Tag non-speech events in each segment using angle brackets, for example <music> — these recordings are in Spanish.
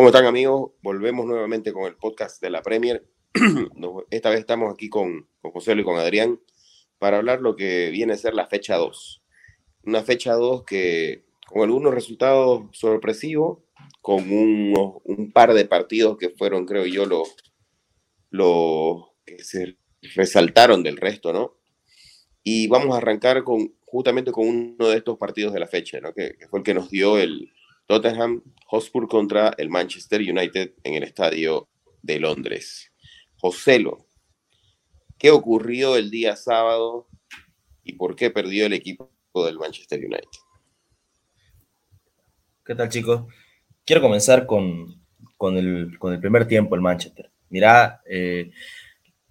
¿Cómo están amigos? Volvemos nuevamente con el podcast de la Premier. <clears throat> Esta vez estamos aquí con, con José y con Adrián para hablar lo que viene a ser la fecha 2. Una fecha 2 que con algunos resultados sorpresivos, con un par de partidos que fueron, creo yo, los, los que se resaltaron del resto, ¿no? Y vamos a arrancar con, justamente con uno de estos partidos de la fecha, ¿no? que, fue el que nos dio el Tottenham Hotspur contra el Manchester United en el estadio de Londres. Joselo, ¿qué ocurrió el día sábado y por qué perdió el equipo del Manchester United? ¿Qué tal, chicos? Quiero comenzar con, el, primer tiempo, el Manchester. Mirá, eh,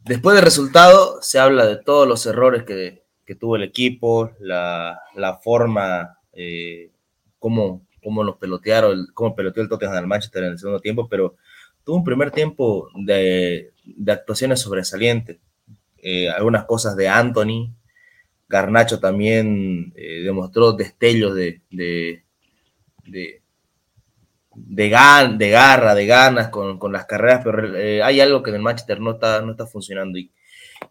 después del resultado se habla de todos los errores que, tuvo el equipo, la, forma, eh, cómo, los pelotearon, cómo peloteó el Tottenham al Manchester en el segundo tiempo, pero tuvo un primer tiempo de, actuaciones sobresalientes. Eh, algunas cosas de Anthony, Garnacho también eh, demostró destellos de, de, de, de, garra, de ganas con, las carreras, pero eh, hay algo que en el Manchester no está, no está funcionando. Y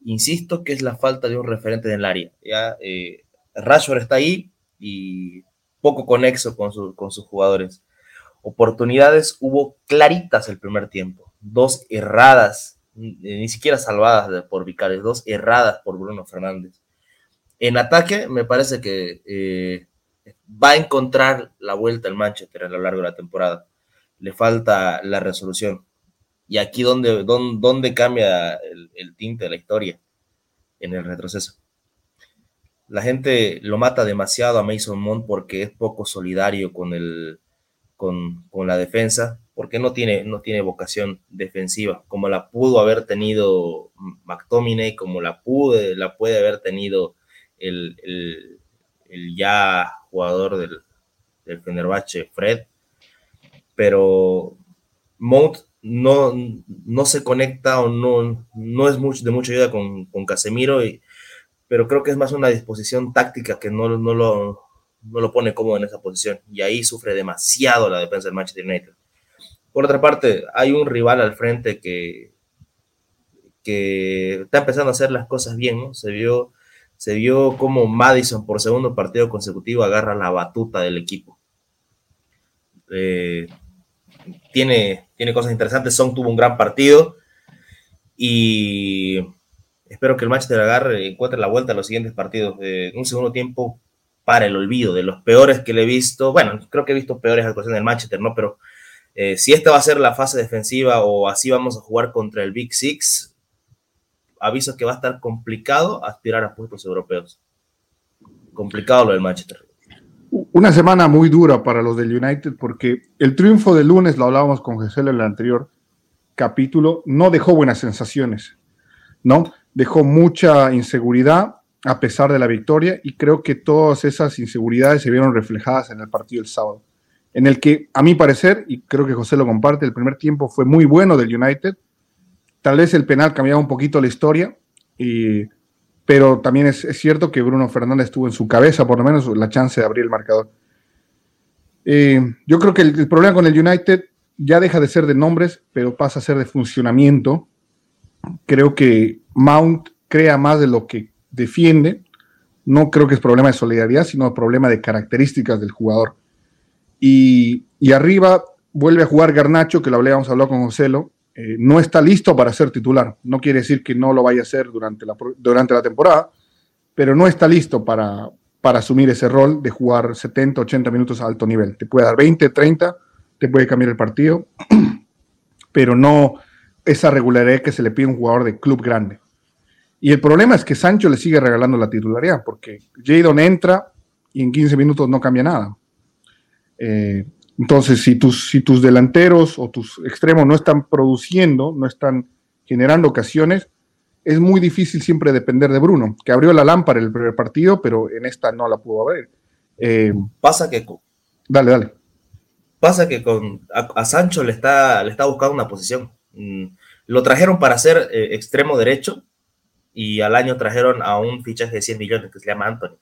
insisto que es la falta de un referente en el área. ¿ya? Eh, está ahí y poco conexo con, sus jugadores. Oportunidades hubo claritas el primer tiempo. Dos erradas, ni siquiera salvadas por Vicarios, dos erradas por Bruno Fernández. En ataque, me parece que eh, va a encontrar la vuelta el Manchester a lo largo de la temporada. Le falta la resolución. Y aquí donde, donde, cambia el, tinte de la historia, en el retroceso. La gente lo mata demasiado a Mason Mount porque es poco solidario con, el, con, la defensa, porque no tiene, no tiene vocación defensiva, como la pudo haber tenido McTominay, como la, pude, la puede haber tenido el, ya jugador del, del Fenerbahce, Fred, pero Mount no, no se conecta o no, no es mucho, de mucha ayuda con, Casemiro, y, pero creo que es más una disposición táctica que no, no, lo, no lo pone cómodo en esa posición y ahí sufre demasiado la defensa del Manchester United. Por otra parte, hay un rival al frente que, que está empezando a hacer las cosas bien, ¿no? Se vio se vio como Madison por segundo partido consecutivo agarra la batuta del equipo. Eh, tiene, tiene cosas interesantes. Song tuvo un gran partido y espero que el Manchester agarre encuentre la vuelta a los siguientes partidos. Eh, un segundo tiempo para el olvido de los peores que le he visto. Bueno, creo que he visto peores actuaciones del Manchester, ¿no? Pero eh, si esta va a ser la fase defensiva o así vamos a jugar contra el Big Six, aviso que va a estar complicado aspirar a puestos europeos. Complicado lo del Manchester. Una semana muy dura para los del United porque el triunfo del lunes, lo hablábamos con Jesús en el anterior capítulo, no dejó buenas sensaciones, ¿no? Dejó mucha inseguridad a pesar de la victoria y creo que todas esas inseguridades se vieron reflejadas en el partido del sábado, en el que a mi parecer, y creo que José lo comparte, el primer tiempo fue muy bueno del United, Tal vez el penal cambiaba un poquito la historia, pero también es, cierto que Bruno Fernández tuvo en su cabeza por lo menos la chance de abrir el marcador. Eh, yo creo que el, problema con el United ya deja de ser de nombres, pero pasa a ser de funcionamiento. Creo que Mount crea más de lo que defiende. No creo que es problema de solidaridad, sino problema de características del jugador. Y, arriba vuelve a jugar Garnacho, que lo hablábamos hablado con Joselo, eh, no está listo para ser titular. No quiere decir que no lo vaya a hacer durante la, durante la temporada, pero no está listo para, para asumir ese rol de jugar 70, 80 minutos a alto nivel. Te puede dar 20, 30, te puede cambiar el partido, <clears throat> pero no esa regularidad que se le pide a un jugador de club grande. Y el problema es que Sancho le sigue regalando la titularidad, porque Jadon entra y en 15 minutos no cambia nada. Eh, entonces, si tus, si tus delanteros o tus extremos no están produciendo, no están generando ocasiones, es muy difícil siempre depender de Bruno, que abrió la lámpara en el primer partido, pero en esta no la pudo abrir. Eh, pasa que... Dale, dale. Pasa que con, a, Sancho le está, le está buscando una posición. Mm, lo trajeron para ser eh, extremo derecho y al año trajeron a un fichaje de 100 millones que se llama Anthony.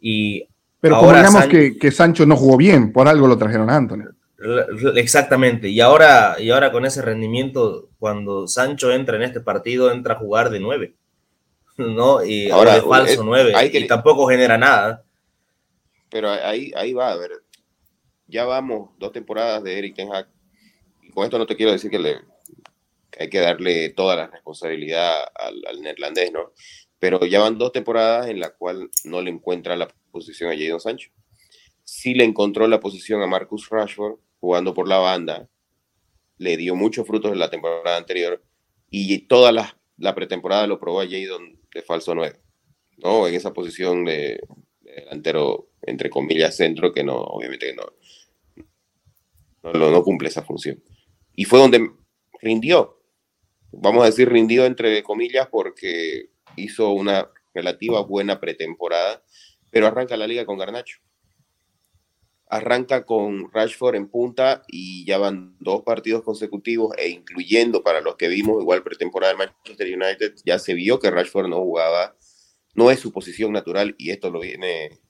Y pero Ahora, que, Sancho no jugó bien, por algo lo trajeron a Anthony. Exactamente, y ahora, y ahora con ese rendimiento, cuando Sancho entra en este partido, entra a jugar de nueve, <laughs> ¿no? Y ahora de falso nueve, y tampoco genera nada. Pero ahí, ahí va, a ver, ya vamos dos temporadas de Eric Ten Hag, y con esto no te quiero decir que, le, hay que darle toda la responsabilidad al, al, neerlandés, ¿no? Pero ya van dos temporadas en la cual no le encuentra la posición a Jadon Sancho. Sí le encontró la posición a Marcus Rashford, jugando por la banda, le dio muchos frutos en la temporada anterior y toda la, la pretemporada lo probó a Jadon de falso 9, ¿no? En esa posición de, delantero, entre comillas, centro, que no, obviamente no, no, no cumple esa función. Y fue donde rindió, vamos a decir rindió entre comillas porque hizo una relativa buena pretemporada, pero arranca la liga con Garnacho arranca con Rashford en punta y ya van dos partidos consecutivos e incluyendo para los que vimos igual pretemporada del Manchester United, ya se vio que Rashford no jugaba, no es su posición natural y esto lo viene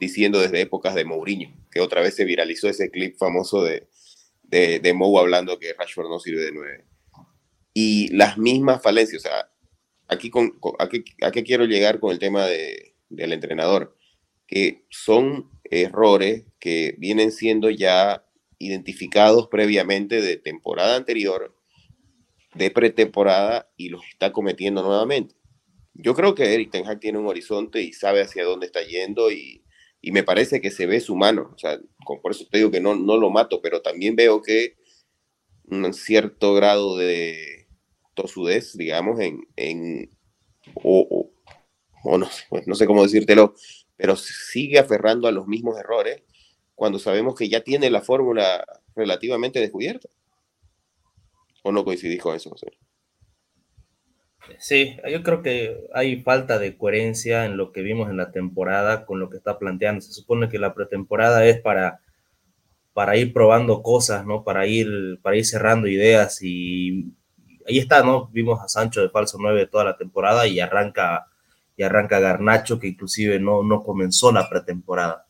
diciendo desde épocas de Mourinho, que otra vez se viralizó ese clip famoso de, de, de Mou hablando que Rashford no sirve de nueve. Y las mismas falencias, o sea, aquí con, a, qué, quiero llegar con el tema de, del entrenador, que son errores que vienen siendo ya identificados previamente de temporada anterior, de pretemporada y los está cometiendo nuevamente. Yo creo que Eric Ten Hag tiene un horizonte y sabe hacia dónde está yendo y, me parece que se ve su mano. O sea, por eso te digo que no, no lo mato, pero también veo que un cierto grado de tosudez, digamos, en, en o, o, no, no sé cómo decírtelo, pero sigue aferrando a los mismos errores cuando sabemos que ya tiene la fórmula relativamente descubierta. ¿O no coincidís con eso? Sí, yo creo que hay falta de coherencia en lo que vimos en la temporada con lo que está planteando. Se supone que la pretemporada es para, para ir probando cosas, ¿no? Para ir, para ir cerrando ideas y ahí está, ¿no? Vimos a Sancho de falso 9 toda la temporada y arranca y arranca Garnacho, que inclusive no, no comenzó la pretemporada.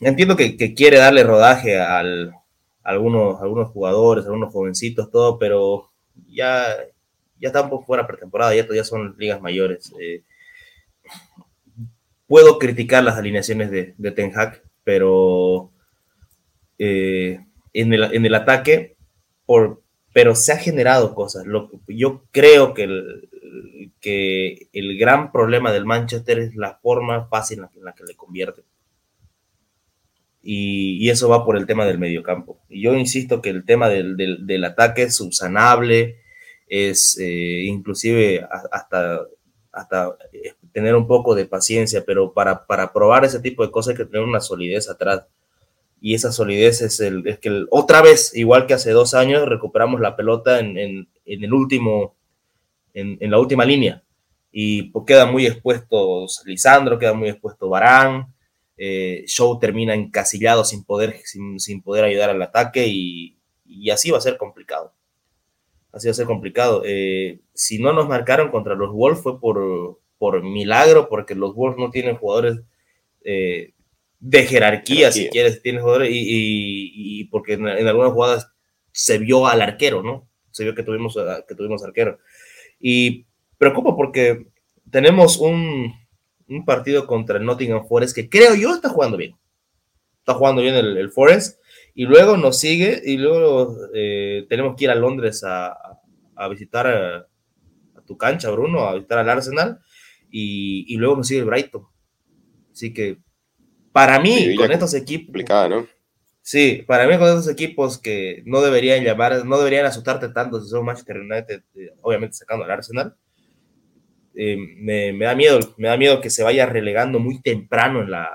Entiendo que, quiere darle rodaje a algunos, algunos jugadores, algunos jovencitos, todo, pero ya, ya poco fuera pretemporada, ya, ya son ligas mayores. Eh, puedo criticar las alineaciones de, de Ten Hag, pero eh, en, el, en, el, ataque, por, pero se ha generado cosas. Lo, yo creo que el, que el gran problema del Manchester es la forma fácil en la que, le convierte. Y, eso va por el tema del mediocampo. Y yo insisto que el tema del, ataque es subsanable, es eh, inclusive hasta, hasta eh, tener un poco de paciencia, pero para, para, probar ese tipo de cosas hay que tener una solidez atrás. Y esa solidez es, el, es que otra vez, igual que hace dos años, recuperamos la pelota en, en el último en, la última línea. Y queda muy expuesto Lisandro, queda muy expuesto Barán. Eh, Show termina encasillado sin poder, sin, poder ayudar al ataque y, así va a ser complicado. Así va a ser complicado. Eh, si no nos marcaron contra los Wolves fue por, por milagro, porque los Wolves no tienen jugadores eh, de jerarquía, si quieres, tienen jugadores, y, porque en, en, algunas jugadas se vio al arquero, ¿no? Se vio que tuvimos, que tuvimos arquero. Y preocupa porque tenemos un, partido contra el Nottingham Forest que creo yo está jugando bien. Está jugando bien el, Forest. Y luego nos sigue y luego eh, tenemos que ir a Londres a, visitar a, tu cancha, Bruno, a visitar al Arsenal. Y, luego nos sigue el Brighton. Así que para mí, con estos equipos... ¿no? Sí, para mí con esos equipos que no deberían llamar, no deberían asustarte tanto si son Manchester United, eh, obviamente sacando al Arsenal, eh, me, da miedo, me da miedo que se vaya relegando muy temprano en la,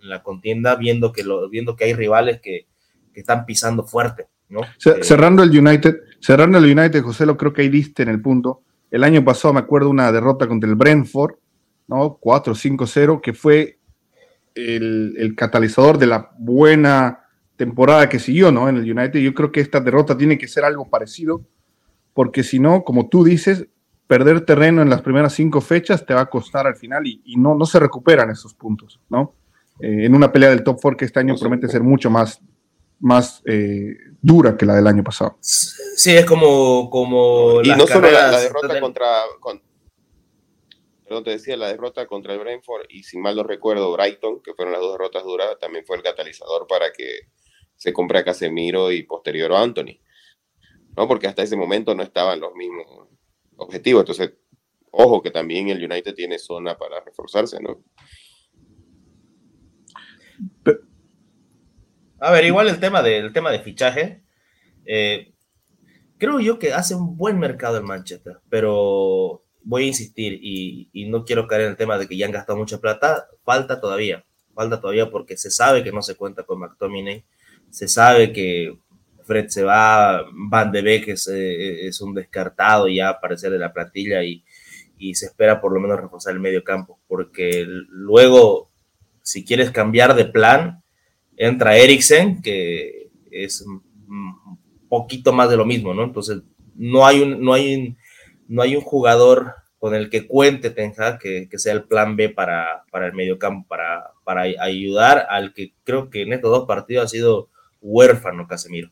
la contienda, viendo que, lo, viendo que hay rivales que, que están pisando fuerte, ¿no? Eh, cerrando el United, cerrando el United, José, lo creo que ahí diste en el punto. El año pasado me acuerdo una derrota contra el Brentford, ¿no? 4-5-0, que fue el, el catalizador de la buena temporada que siguió, ¿no? En el United. Yo creo que esta derrota tiene que ser algo parecido, porque si no, como tú dices, perder terreno en las primeras cinco fechas te va a costar al final y, no, no se recuperan esos puntos, ¿no? Eh, en una pelea del top four que este año promete ser mucho más, más eh, dura que la del año pasado. Sí, es como... como y no solo la, derrota contra... perdón, te decía, la derrota contra el Brentford y si mal no recuerdo, Brighton, que fueron las dos derrotas duras, también fue el catalizador para que se compre a Casemiro y posterior a Anthony. ¿no? Porque hasta ese momento no estaban los mismos objetivos. Entonces, ojo que también el United tiene zona para reforzarse, ¿no? A ver, igual el tema, del tema de fichaje. Eh, creo yo que hace un buen mercado el Manchester, pero voy a insistir y, no quiero caer en el tema de que ya han gastado mucha plata. Falta todavía, falta todavía porque se sabe que no se cuenta con McTominay, se sabe que Fred se va, Van de Beek es, eh, es un descartado ya aparecer de la plantilla y, se espera por lo menos reforzar el medio campo, porque luego, si quieres cambiar de plan, entra Eriksen, que es un poquito más de lo mismo, ¿no? Entonces, no hay un, no hay un, no hay un jugador con el que cuente Tenja que, que sea el plan B para, para el medio campo, para, para ayudar al que creo que en estos dos partidos ha sido huérfano Casemiro.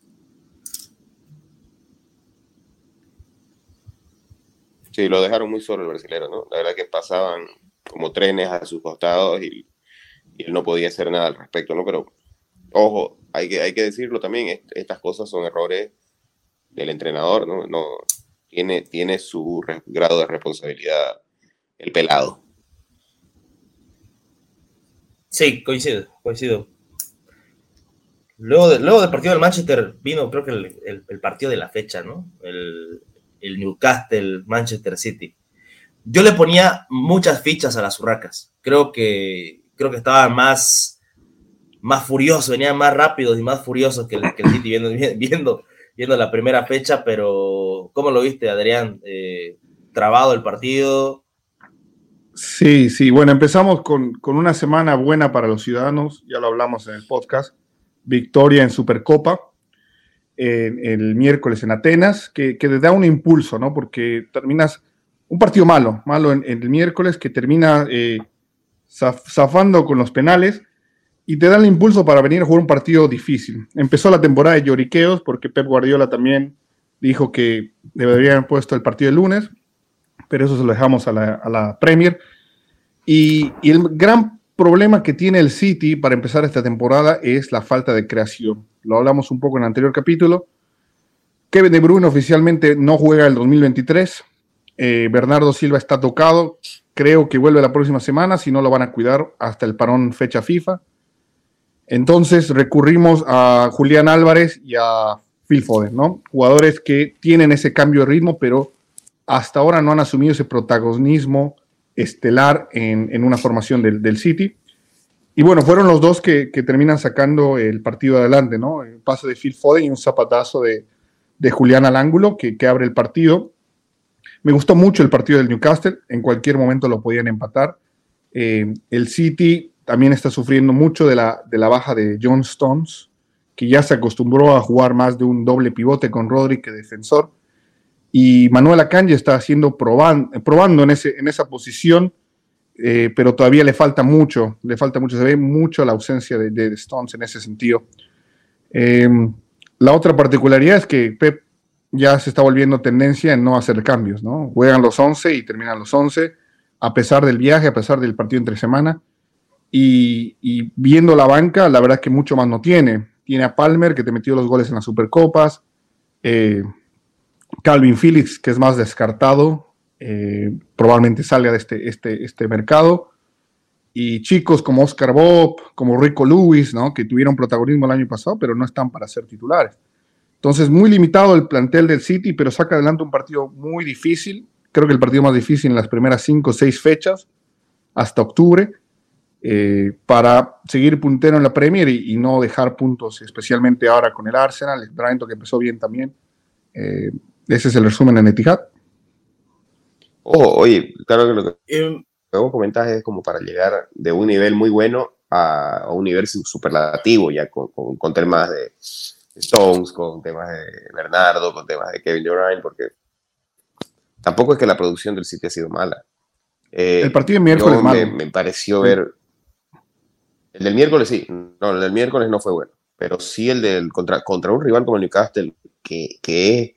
Sí, lo dejaron muy solo el brasileño, ¿no? La verdad que pasaban como trenes a sus costados y, él no podía hacer nada al respecto, ¿no? Pero, ojo, hay que, hay que decirlo también, estas cosas son errores del entrenador, ¿no? no tiene, tiene su grado de responsabilidad el pelado. Sí, coincido, coincido. Luego, luego del partido del Manchester vino, creo que el, el partido de la fecha, ¿no? El, el Newcastle, Manchester City. Yo le ponía muchas fichas a las urracas. Creo que, creo que estaban más, más furiosos, venían más rápidos y más furiosos que el, City viendo, <laughs> viendo, viendo, la primera fecha, pero ¿cómo lo viste, Adrián? Eh, ¿Trabado el partido? Sí, sí, bueno, empezamos con, con, una semana buena para los ciudadanos, ya lo hablamos en el podcast, victoria en Supercopa, el miércoles en Atenas, que, que, te da un impulso, ¿no? Porque terminas un partido malo, malo en, el miércoles, que termina eh, zafando con los penales y te da el impulso para venir a jugar un partido difícil. Empezó la temporada de lloriqueos porque Pep Guardiola también dijo que deberían haber puesto el partido el lunes, pero eso se lo dejamos a la, a la Premier. Y, y, el gran problema que tiene el City para empezar esta temporada es la falta de creación lo hablamos un poco en el anterior capítulo. Kevin De Bruyne oficialmente no juega el 2023. Eh, Bernardo Silva está tocado. Creo que vuelve la próxima semana, si no lo van a cuidar hasta el parón fecha FIFA. Entonces recurrimos a Julián Álvarez y a Phil Foden, ¿no? Jugadores que tienen ese cambio de ritmo, pero hasta ahora no han asumido ese protagonismo estelar en, una formación del, del City. Y bueno, fueron los dos que, terminan sacando el partido adelante, ¿no? Un pase de Phil Foden y un zapatazo de, Julián al ángulo que, abre el partido. Me gustó mucho el partido del Newcastle, en cualquier momento lo podían empatar. Eh, el City también está sufriendo mucho de la, de la baja de John Stones, que ya se acostumbró a jugar más de un doble pivote con Rodri que defensor. Y Manuel Akanji está haciendo probando, en, ese, en esa posición eh, pero todavía le falta mucho, le falta mucho, se ve mucho la ausencia de, Stones en ese sentido. Em, la otra particularidad es que Pep ya se está volviendo tendencia en no hacer cambios, ¿no? Juegan los 11 y terminan los 11, a pesar del viaje, a pesar del partido entre semana. Y, viendo la banca, la verdad es que mucho más no tiene. Tiene a Palmer, que te metió los goles en las Supercopas. Eh, Calvin Phillips, que es más descartado, eh, probablemente salga de este, este, este mercado. Y chicos como Oscar Bob, como Rico Lewis, ¿no? que tuvieron protagonismo el año pasado, pero no están para ser titulares. Entonces, muy limitado el plantel del City, pero saca adelante un partido muy difícil. Creo que el partido más difícil en las primeras cinco o seis fechas, hasta octubre, eh, para seguir puntero en la Premier y, no dejar puntos, especialmente ahora con el Arsenal, el Brighton que empezó bien también. Eh, ese es el resumen en Etihad. Oh, oye, claro que lo que eh, luego comentas es como para llegar de un nivel muy bueno a, un nivel superlativo, ya con, con, temas de Stones, con temas de Bernardo, con temas de Kevin Durant, porque tampoco es que la producción del sitio ha sido mala. Eh, el partido de miércoles me, me, pareció ver. El del miércoles sí, no, el del miércoles no fue bueno, pero sí el del contra, contra un rival como el Newcastle, que, que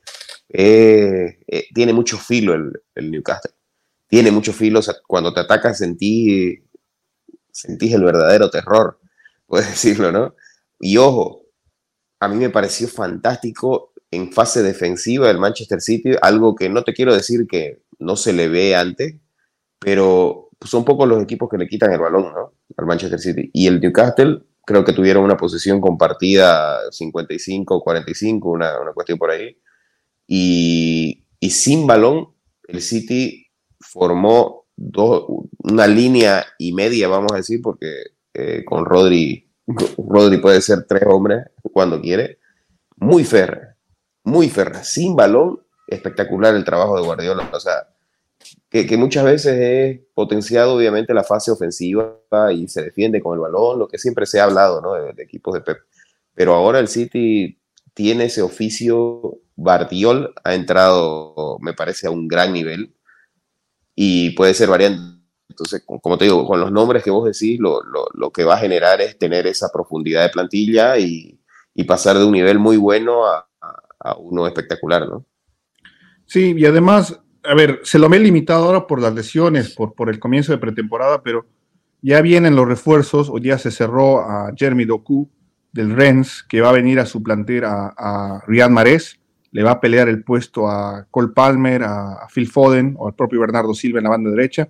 eh, tiene mucho filo el, el, Newcastle. Tiene mucho filo, cuando te atacas sentís el verdadero terror, <laughs> puedes decirlo, ¿no? Y ojo, a mí me pareció fantástico en fase defensiva el Manchester City, algo que no te quiero decir que no se le ve antes, pero son pocos los equipos que le quitan el balón al Manchester City. Y el Newcastle creo que tuvieron una posición compartida 55-45, una, una cuestión por ahí. Y, y, sin balón, el City formó dos, una línea y media, vamos a decir, porque eh, con Rodri, <laughs> Rodri puede ser tres hombres cuando quiere, muy férrea, muy férrea, sin balón, espectacular el trabajo de Guardiola. O sea, que, muchas veces es potenciado obviamente la fase ofensiva y se defiende con el balón, lo que siempre se ha hablado ¿no? de, equipos de Pep. Pero ahora el City tiene ese oficio, Bardiol ha entrado, me parece, a un gran nivel y puede ser variante. Entonces, como te digo, con los nombres que vos decís, lo, lo, lo que va a generar es tener esa profundidad de plantilla y, y pasar de un nivel muy bueno a, a, a uno espectacular, ¿no? Sí, y además a ver, se lo ve limitado ahora por las lesiones, por, por el comienzo de pretemporada, pero ya vienen los refuerzos. Hoy día se cerró a Jeremy Doku del Rennes, que va a venir a suplantar a, a Riyad Mahrez. Le va a pelear el puesto a Cole Palmer, a, Phil Foden o al propio Bernardo Silva en la banda derecha.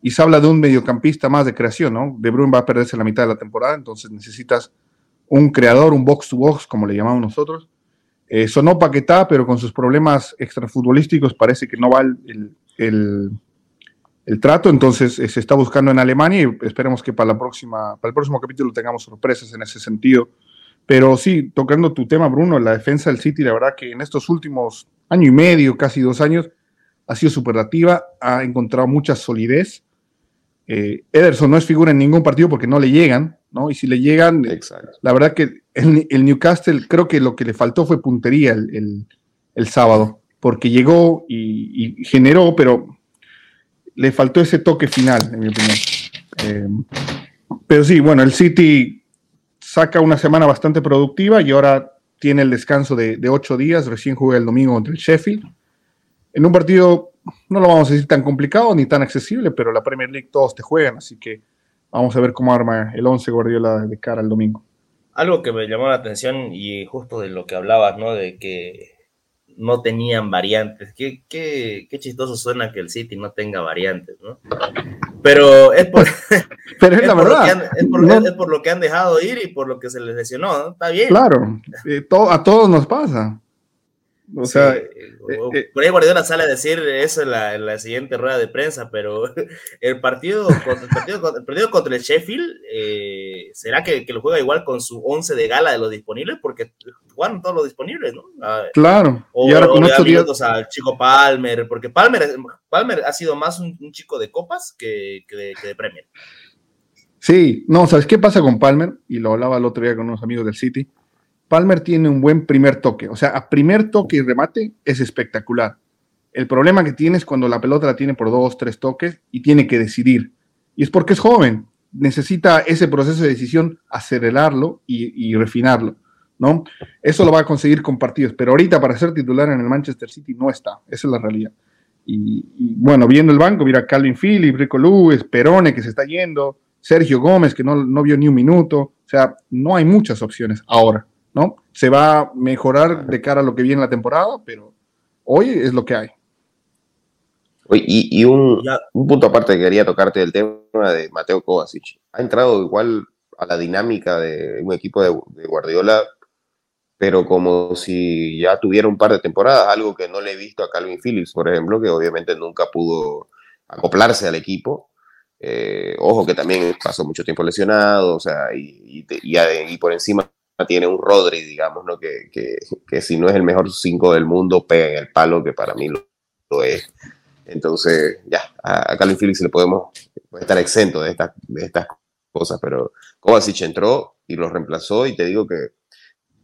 Y se habla de un mediocampista más de creación, ¿no? De Bruyne va a perderse la mitad de la temporada, entonces necesitas un creador, un box to box, como le llamamos nosotros, eh, sonó Paquetá, pero con sus problemas extrafutbolísticos parece que no va el, el, trato, entonces eh, se está buscando en Alemania y esperemos que para, la próxima, para el próximo capítulo tengamos sorpresas en ese sentido. Pero sí, tocando tu tema, Bruno, la defensa del City, la verdad que en estos últimos año y medio, casi dos años, ha sido superlativa, ha encontrado mucha solidez. Eh, Ederson no es figura en ningún partido porque no le llegan, ¿no? Y si le llegan, la verdad que el, Newcastle creo que lo que le faltó fue puntería el, sábado, porque llegó y, generó, pero le faltó ese toque final, en mi opinión. Eh, pero sí, bueno, el City saca una semana bastante productiva y ahora tiene el descanso de, de ocho días, recién juega el domingo contra el Sheffield. En un partido, no lo vamos a decir tan complicado ni tan accesible, pero la Premier League todos te juegan, así que vamos a ver cómo arma el 11 Guardiola de cara al domingo. Algo que me llamó la atención y justo de lo que hablabas, ¿no? De que no tenían variantes. Qué, qué, qué chistoso suena que el City no tenga variantes, ¿no? Pero es por, <laughs> Pero es, la verdad. Lo es, por, es, por, lo que han dejado ir y por lo que se les lesionó, ¿no? Está bien. Claro, <laughs> eh, a todos nos pasa. O sea, eh, eh, por ahí Guardiola sale a decir eso en la, en la, siguiente rueda de prensa, pero <laughs> el partido, el partido, el partido contra el Sheffield, eh, ¿será que, que, lo juega igual con su 11 de gala de los disponibles? Porque jugaron todos los disponibles, ¿no? Claro. O, y ahora con estos días... al chico Palmer, porque Palmer, Palmer ha sido más un, un chico de copas que, que, de, que de Premier. Sí, no, ¿sabes qué pasa con Palmer? Y lo hablaba el otro día con unos amigos del City Palmer tiene un buen primer toque. O sea, a primer toque y remate es espectacular. El problema que tiene es cuando la pelota la tiene por dos, tres toques y tiene que decidir. Y es porque es joven. Necesita ese proceso de decisión acelerarlo y, refinarlo. ¿no? Eso lo va a conseguir con partidos. Pero ahorita para ser titular en el Manchester City no está. Esa es la realidad. Y, bueno, viendo el banco, mira Calvin Phillips, Rico Lewis, Perone que se está yendo, Sergio Gómez que no, no vio ni un minuto. O sea, no hay muchas opciones ahora. ¿No? Se va a mejorar de cara a lo que viene la temporada, pero hoy es lo que hay. Y, y un, un, punto aparte que quería tocarte del tema de Mateo Kovacic. Ha entrado igual a la dinámica de un equipo de, de, Guardiola, pero como si ya tuviera un par de temporadas, algo que no le he visto a Calvin Phillips, por ejemplo, que obviamente nunca pudo acoplarse al equipo. Eh, ojo que también pasó mucho tiempo lesionado, o sea, y, y, y por encima tiene un Rodri, digamos, ¿no? Que, que, que, si no es el mejor 5 del mundo, pega en el palo, que para mí lo, lo es. Entonces, ya, a, Calvin Phillips le podemos estar exento de, estas de estas cosas, pero Kovacic entró y lo reemplazó y te digo que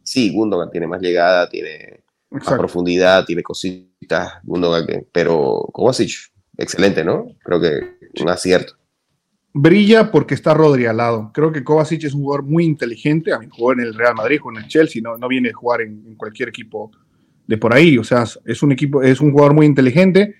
sí, Gundogan tiene más llegada, tiene Exacto. más profundidad, tiene cositas, Gundogan, pero Kovacic, excelente, ¿no? Creo que un acierto. Brilla porque está Rodri al lado. Creo que Kovacic es un jugador muy inteligente. A mí jugó en el Real Madrid, jugó en el Chelsea, no, no viene a jugar en, cualquier equipo de por ahí. O sea, es un equipo, es un jugador muy inteligente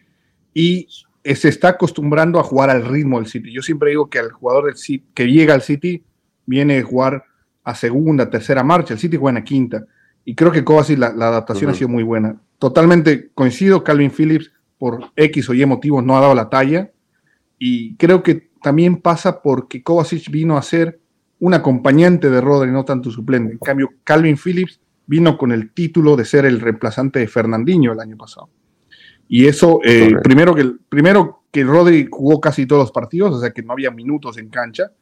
y se está acostumbrando a jugar al ritmo del City. Yo siempre digo que al jugador del City, que llega al City viene a jugar a segunda, tercera marcha. El City juega en la quinta. Y creo que Kovacic la, la adaptación ha sido muy buena. Totalmente coincido, Calvin Phillips por X o Y motivos no ha dado la talla. Y creo que también pasa porque Kovacic vino a ser un acompañante de Rodri, no tanto suplente. En cambio, Calvin Phillips vino con el título de ser el reemplazante de Fernandinho el año pasado. Y eso, eh, primero, que, primero que Rodri jugó casi todos los partidos, o sea que no había minutos en cancha.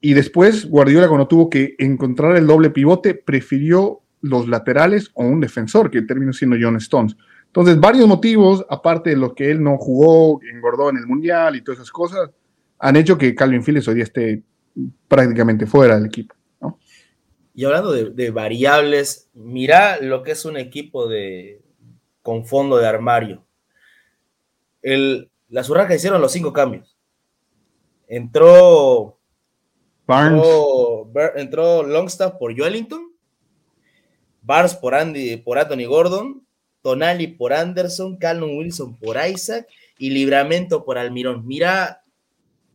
Y después Guardiola cuando tuvo que encontrar el doble pivote, prefirió los laterales o un defensor, que terminó siendo John Stones. Entonces, varios motivos, aparte de lo que él no jugó, engordó en el Mundial y todas esas cosas, han hecho que Calvin Phillips hoy día esté prácticamente fuera del equipo. Y hablando de, variables, mira lo que es un equipo de, con fondo de armario. El, las Urracas hicieron los cinco cambios. Entró Barnes. Entró, Longstaff por Wellington, Barnes por Andy, por Anthony Gordon, Tonali por Anderson, Callum Wilson por Isaac y Libramento por Almirón. Mira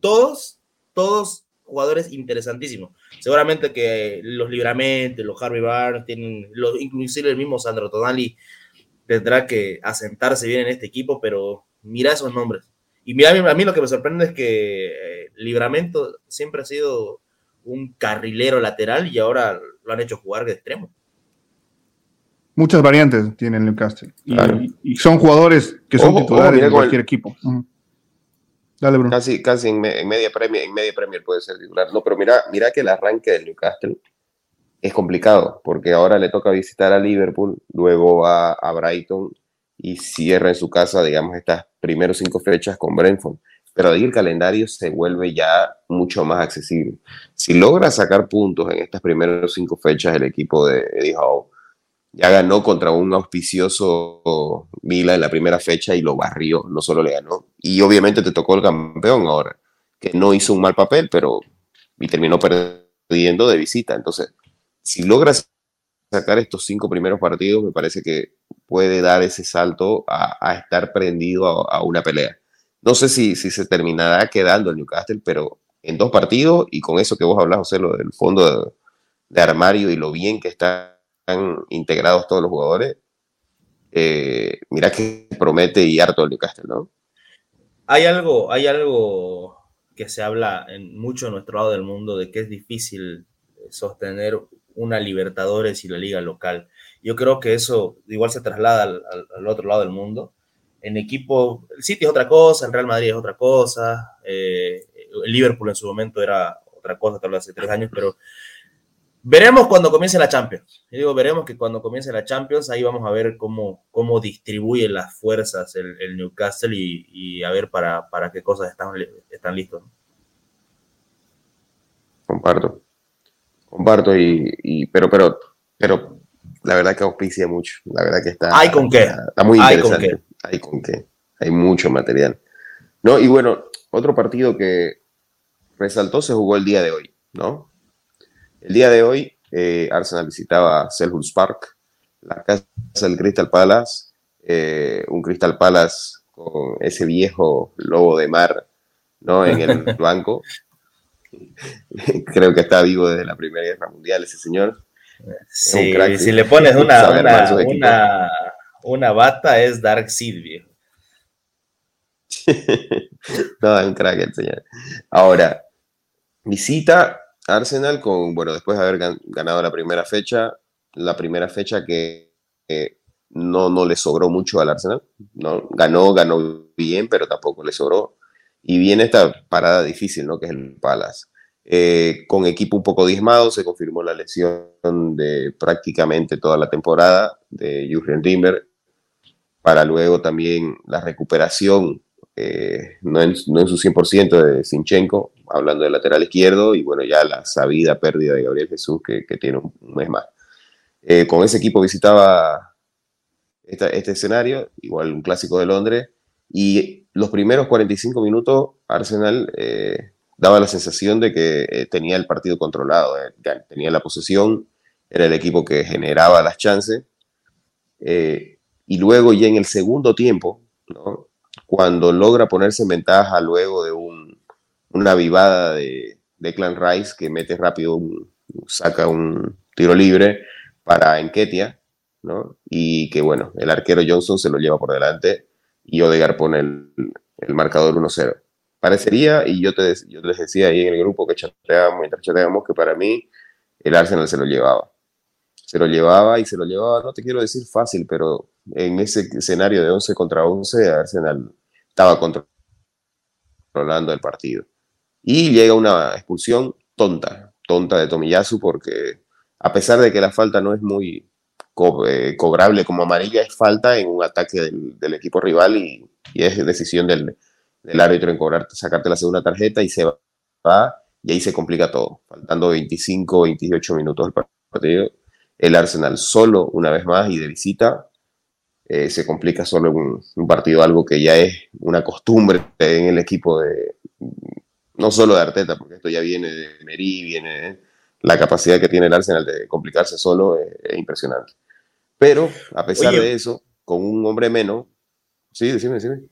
todos, todos jugadores interesantísimos. Seguramente que los Libramentos, los Harvey Barnes, tienen, los, inclusive el mismo Sandro Tonali tendrá que asentarse bien en este equipo, pero mira esos nombres. Y mira, a mí lo que me sorprende es que eh, Libramento siempre ha sido un carrilero lateral y ahora lo han hecho jugar de extremo. Muchas variantes tiene el Newcastle. Y, son jugadores que son titulares de cualquier equipo. Casi, casi en, media Premier, en media Premier puede ser titular. No, pero mira, mira que el arranque del Newcastle es complicado, porque ahora le toca visitar a Liverpool, luego a Brighton y cierra en su casa, digamos, estas primeras cinco fechas con Brentford. Pero ahí el calendario se vuelve ya mucho más accesible. Si logra sacar puntos en estas primeras cinco fechas el equipo de Eddie Howe, ya ganó contra un auspicioso Mila en la primera fecha y lo barrió, no solo le ganó. Y obviamente te tocó el campeón ahora, que no hizo un mal papel, pero y terminó perdiendo de visita. Entonces, si logras sacar estos cinco primeros partidos, me parece que puede dar ese salto a, estar prendido a, una pelea. No sé si, si se terminará quedando el Newcastle, pero en dos partidos y con eso que vos hablas, José, lo del fondo de armario y lo bien que está están integrados todos los jugadores, eh, mira que promete y harto el Newcastle, ¿no? Hay algo, hay algo que se habla en mucho en nuestro lado del mundo de que es difícil sostener una Libertadores y la liga local. Yo creo que eso igual se traslada al, otro lado del mundo. En equipo, el City es otra cosa, el Real Madrid es otra cosa, eh, el Liverpool en su momento era otra cosa, tal vez hace tres años, pero Veremos cuando comience la Champions. Yo digo, veremos que cuando comience la Champions, ahí vamos a ver cómo, cómo distribuye las fuerzas el, Newcastle y, a ver para, para, qué cosas están, están listos. Comparto. Comparto, y, pero, pero, pero la verdad que auspicia mucho. La verdad que está. Hay con qué. Está, muy interesante. Hay con qué. Hay mucho material. ¿No? Y bueno, otro partido que resaltó se jugó el día de hoy, ¿no? El día de hoy, eh, Arsenal visitaba Selhurst Park, la casa del Crystal Palace, eh, un Crystal Palace con ese viejo lobo de mar ¿no? en el <laughs> banco. Creo que está vivo desde la Primera Guerra Mundial ese señor. Sí, si le pones una, una, una, bata es Dark Seed, viejo. <laughs> no, es un crack el señor. Ahora, visita Arsenal con, bueno, después de haber ganado la primera fecha, la primera fecha que no, no le sobró mucho al Arsenal, ¿no? Ganó, ganó bien, pero tampoco le sobró. Y viene esta parada difícil, ¿no? Que es el Palace. Eh, con equipo un poco diezmado, se confirmó la lesión de prácticamente toda la temporada de Jurgen Timber, para luego también la recuperación, eh, no, en, no en su 100% de Sinchenko, hablando del lateral izquierdo, y bueno, ya la sabida pérdida de Gabriel Jesús, que, tiene un, mes más. Eh, con ese equipo visitaba este escenario, igual un clásico de Londres, y los primeros 45 minutos Arsenal eh, daba la sensación de que eh, tenía el partido controlado, eh, tenía la posesión, era el equipo que generaba las chances. Eh, y luego ya en el segundo tiempo, cuando logra ponerse en ventaja luego de una vivada de, de Clan Rice que mete rápido, saca un tiro libre para Enquetia, ¿no? y que bueno, el arquero Johnson se lo lleva por delante y Odegar pone el, el marcador 1-0 parecería, y yo te, yo les decía ahí en el grupo que chateábamos, mientras chateábamos, que para mí el Arsenal se lo llevaba. Se lo llevaba y se lo llevaba, no te quiero decir fácil, pero en ese escenario de 11 contra 11, Arsenal estaba controlando el partido. Y llega una expulsión tonta, tonta de Tomiyasu, porque a pesar de que la falta no es muy eh, cobrable como amarilla, es falta en un ataque del, equipo rival y, es decisión del, el árbitro en cobrarte, sacarte la segunda tarjeta y se va y ahí se complica todo. Faltando 25, 28 minutos del partido, el Arsenal solo una vez más y de visita eh, se complica solo un, partido, algo que ya es una costumbre en el equipo de, no solo de Arteta, porque esto ya viene de Merí, viene la capacidad que tiene el Arsenal de complicarse solo es, impresionante. Pero a pesar de eso, con un hombre menos, sí, decime, decime.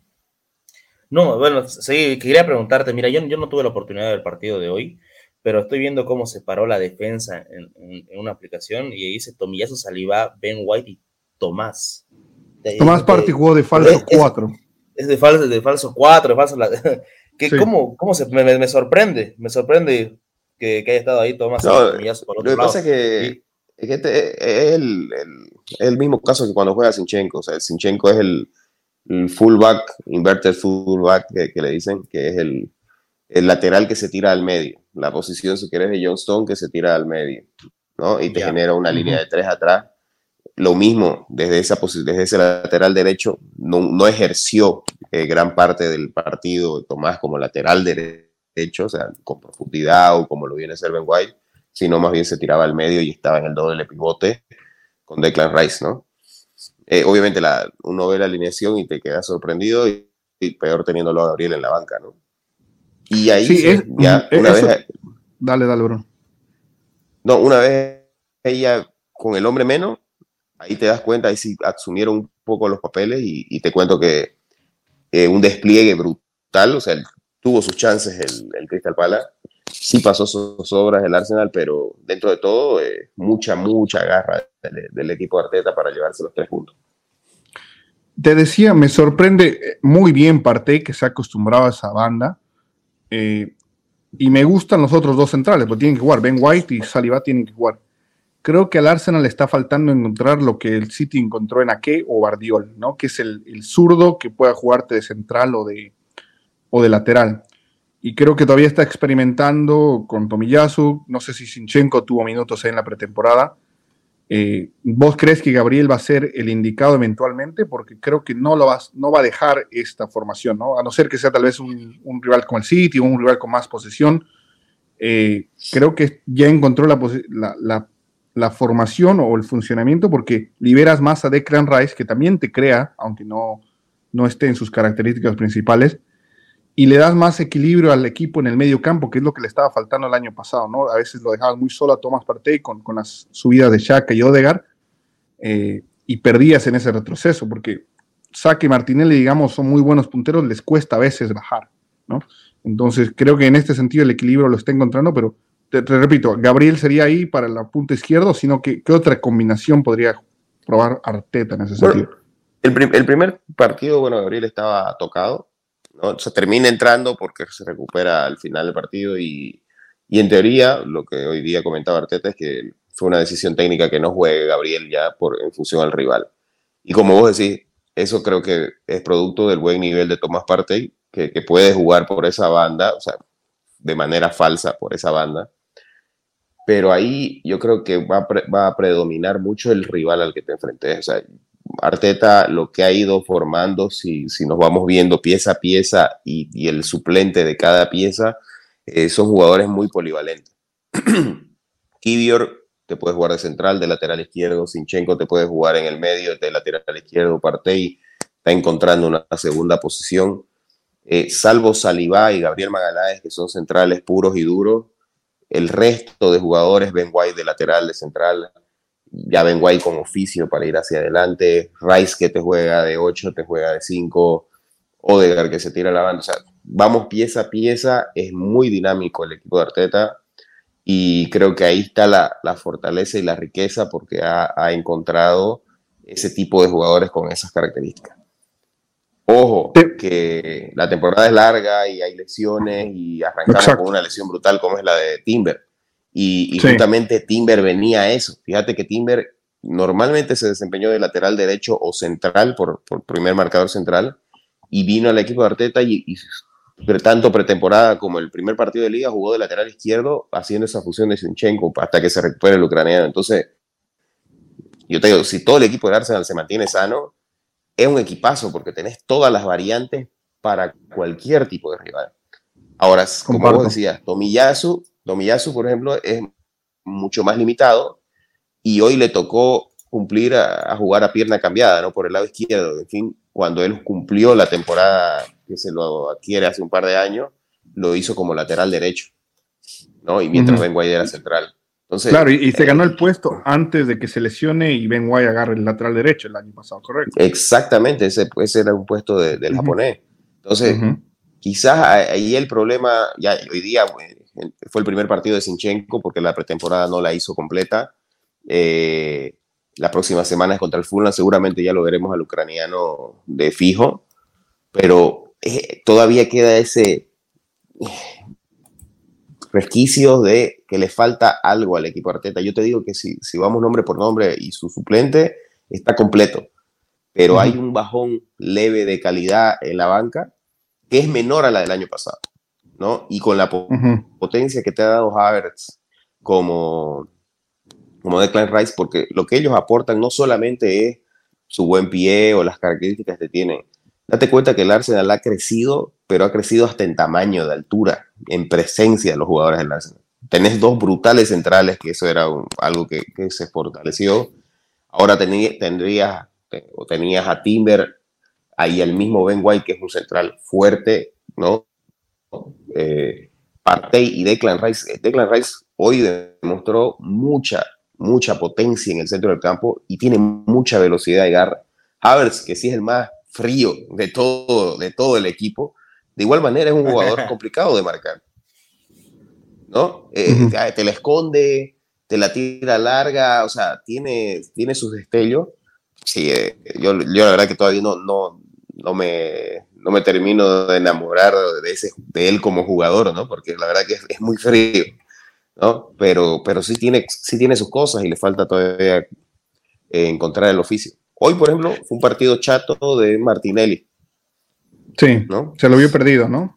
No, bueno, sí, quería preguntarte, mira, yo, yo no tuve la oportunidad del partido de hoy, pero estoy viendo cómo se paró la defensa en, una aplicación y dice Tomillazo Saliba, Ben White y Tomás. Tomás Party jugó de falso 4. Es, de falso, de falso 4, de falso. <laughs> que, ¿Cómo, cómo se, me, sorprende? Me sorprende que, haya estado ahí Tomás no, Tomillazo por otro Lo que pasa es que, este es el, el, mismo caso que cuando juega Sinchenko. O sea, Sinchenko es el el fullback, inverted fullback que, le dicen, que es el, el, lateral que se tira al medio. La posición, si quieres, de John Stone que se tira al medio, ¿no? Y te genera una línea de tres atrás. Lo mismo, desde, esa desde ese lateral derecho, no, no ejerció eh, gran parte del partido Tomás como lateral derecho, o sea, con profundidad o como lo viene a ser Ben White, sino más bien se tiraba al medio y estaba en el doble pivote con Declan Rice, ¿no? Eh, obviamente la, uno ve la alineación y te queda sorprendido y, peor teniéndolo a Gabriel en la banca, ¿no? Y ahí sí, ya una vez... Dale, dale, bro. No, una vez ella con el hombre menos, ahí te das cuenta, ahí sí asumieron un poco los papeles y, te cuento que eh, un despliegue brutal, o sea, tuvo sus chances el, el Crystal Palace, sí pasó sus obras el Arsenal, pero dentro de todo, eh, mucha, mucha garra del, equipo de Arteta para llevarse los tres puntos. Te decía, me sorprende eh, muy bien Partey que se ha acostumbrado a esa banda. Y me gustan los otros dos centrales, porque tienen que jugar. Ben White y Saliba tienen que jugar. Creo que al Arsenal le está faltando encontrar lo que el City encontró en Ake o Bardiol, ¿no? Que es el, el zurdo que pueda jugarte de central o de, o de lateral y creo que todavía está experimentando con Tomiyasu. No sé si Sinchenko tuvo minutos ahí en la pretemporada. Eh, ¿Vos crees que Gabriel va a ser el indicado eventualmente? Porque creo que no, lo va, no va a dejar esta formación, ¿no? A no ser que sea tal vez un, rival con el City o un rival con más posesión. Eh, creo que ya encontró la, la, formación o el funcionamiento porque liberas más a Declan Rice, que también te crea, aunque no, no esté en sus características principales y le das más equilibrio al equipo en el medio campo, que es lo que le estaba faltando el año pasado, ¿no? A veces lo dejabas muy solo a Thomas Partey con, con las subidas de Shaka y Odegar eh, y perdías en ese retroceso, porque Saka y Martinelli, digamos, son muy buenos punteros, les cuesta a veces bajar, ¿no? Entonces creo que en este sentido el equilibrio lo está encontrando, pero te, repito, Gabriel sería ahí para la punta izquierda, sino que ¿qué otra combinación podría probar Arteta en ese sentido? El, el primer partido, bueno, Gabriel estaba tocado, ¿no? Se termina entrando porque se recupera al final del partido y, y en teoría, lo que hoy día comentaba Arteta es que fue una decisión técnica que no juegue Gabriel ya por, en función al rival. Y como vos decís, eso creo que es producto del buen nivel de Tomás Partey, que, que puede jugar por esa banda, o sea, de manera falsa por esa banda. Pero ahí yo creo que va va a predominar mucho el rival al que te enfrentes. O sea, Arteta lo que ha ido formando, si, si nos vamos viendo pieza a pieza y, el suplente de cada pieza, eh, son jugadores muy polivalentes. <clears throat> Kivior te puede jugar de central, de lateral izquierdo, Sinchenko te puede jugar en el medio, de lateral izquierdo, Partey está encontrando una segunda posición. eh, salvo Salivá y Gabriel Magaláes, que son centrales puros y duros, el resto de jugadores, Ben White de lateral, de central, ya Ben White con oficio para ir hacia adelante, Rice que te juega de 8, te juega de 5, Odegaard que se tira la banda, o sea, vamos pieza a pieza, es muy dinámico el equipo de Arteta y creo que ahí está la, fortaleza y la riqueza porque ha, encontrado ese tipo de jugadores con esas características. Ojo, que la temporada es larga y hay lesiones y arrancamos con una lesión brutal como es la de Timber. Y, justamente Timber venía a eso. Fíjate que Timber normalmente se desempeñó de lateral derecho o central por, primer marcador central y vino al equipo de Arteta y, y tanto pretemporada como el primer partido de liga jugó de lateral izquierdo haciendo esa fusión de Sinchenko hasta que se recupere el ucraniano. Entonces, yo te digo, si todo el equipo de Arsenal se mantiene sano, es un equipazo porque tenés todas las variantes para cualquier tipo de rival. Ahora, como vos decías, Tomiyasu, Tomiyasu, por ejemplo, es mucho más limitado y hoy le tocó cumplir a, a, jugar a pierna cambiada, ¿no? Por el lado izquierdo. En fin, cuando él cumplió la temporada que se lo adquiere hace un par de años, lo hizo como lateral derecho, ¿no? Y mientras Ben White era central. Entonces, claro, y, se ganó el puesto antes de que se lesione y Ben White agarre el lateral derecho el año pasado, ¿correcto? Exactamente, ese, ese era un puesto del japonés. Entonces, quizás ahí el problema, ya hoy día fue el primer partido de Sinchenko porque la pretemporada no la hizo completa. Eh, la próxima semana es contra el Fulham, seguramente ya lo veremos al ucraniano de fijo, pero eh, todavía queda ese resquicio de que le falta algo al equipo Arteta. Yo te digo que si, si vamos nombre por nombre y su suplente está completo, pero hay un bajón leve de calidad en la banca que es menor a la del año pasado, ¿no? Y con la potencia que te ha dado Havertz como, como Declan Rice, porque lo que ellos aportan no solamente es su buen pie o las características que tienen, Date cuenta que el Arsenal ha crecido, pero ha crecido hasta en tamaño de altura, en presencia de los jugadores del Arsenal. Tenés dos brutales centrales, que eso era algo que, se fortaleció. Ahora tendrías, o tenías a Timber, ahí el mismo Ben White, que es un central fuerte, ¿no? Eh, Partey y Declan Rice. Declan Rice hoy demostró mucha, mucha potencia en el centro del campo y tiene mucha velocidad de garra. Havertz, que sí es el más frío de todo, de todo el equipo, de igual manera es un jugador <laughs> complicado de marcar. ¿No? Eh, te la esconde, te la tira larga, o sea, tiene, tiene sus destellos. Sí, eh, yo, yo, la verdad que todavía no, no, no, me, no me termino de enamorar de, ese, de él como jugador, ¿no? Porque la verdad que es, muy frío, ¿no? Pero, pero sí, tiene, sí tiene sus cosas y le falta todavía eh, encontrar el oficio. Hoy, por ejemplo, fue un partido chato de Martinelli. Sí, ¿no? se lo vio perdido, ¿no?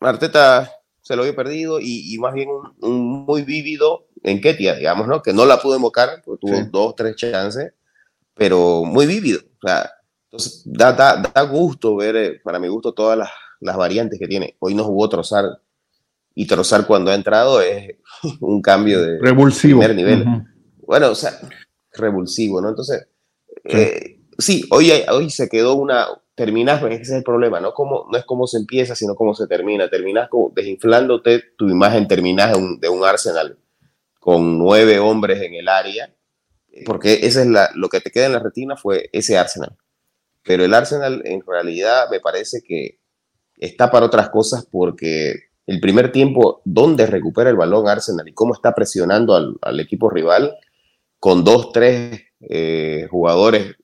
Arteta se lo vio perdido y, más bien un, muy vívido en Ketia, digamos, ¿no? Que no la pudo invocar, porque tuvo dos, tres chances, pero muy vívido. O sea, entonces da, da, gusto ver, eh, para mi gusto, todas las, las, variantes que tiene. Hoy no jugó Trozar y Trozar cuando ha entrado es <laughs> un cambio de Revulsivo. primer nivel. Bueno, o sea, revulsivo, ¿no? Entonces, eh, sí, hoy, hoy se quedó una, terminas, ese es el problema, ¿no? Como, no es cómo se empieza, sino cómo se termina. Terminas como desinflándote tu imagen, terminas de un, Arsenal con nueve hombres en el área, porque ese es lo que te queda en la retina fue ese Arsenal. Pero el Arsenal en realidad me parece que está para otras cosas porque el primer tiempo, donde recupera el balón Arsenal y cómo está presionando al, al equipo rival, con dos, tres eh, jugadores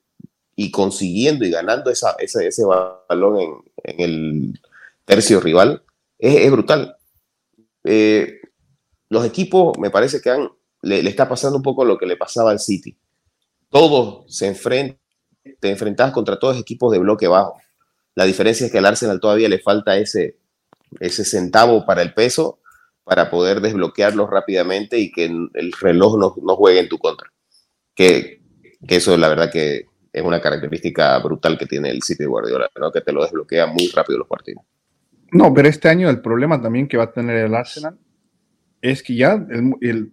y consiguiendo y ganando esa, ese, ese balón en, el tercio rival, es, brutal. Eh, los equipos, me parece que han, le, está pasando un poco lo que le pasaba al City. Todos se enfrentan, te enfrentas contra todos equipos de bloque bajo. La diferencia es que al Arsenal todavía le falta ese, ese centavo para el peso para poder desbloquearlos rápidamente y que el reloj no, no juegue en tu contra. Que, que eso la verdad que es una característica brutal que tiene el City Guardiola, ¿no? que te lo desbloquea muy rápido los partidos. No, pero este año el problema también que va a tener el Arsenal es que ya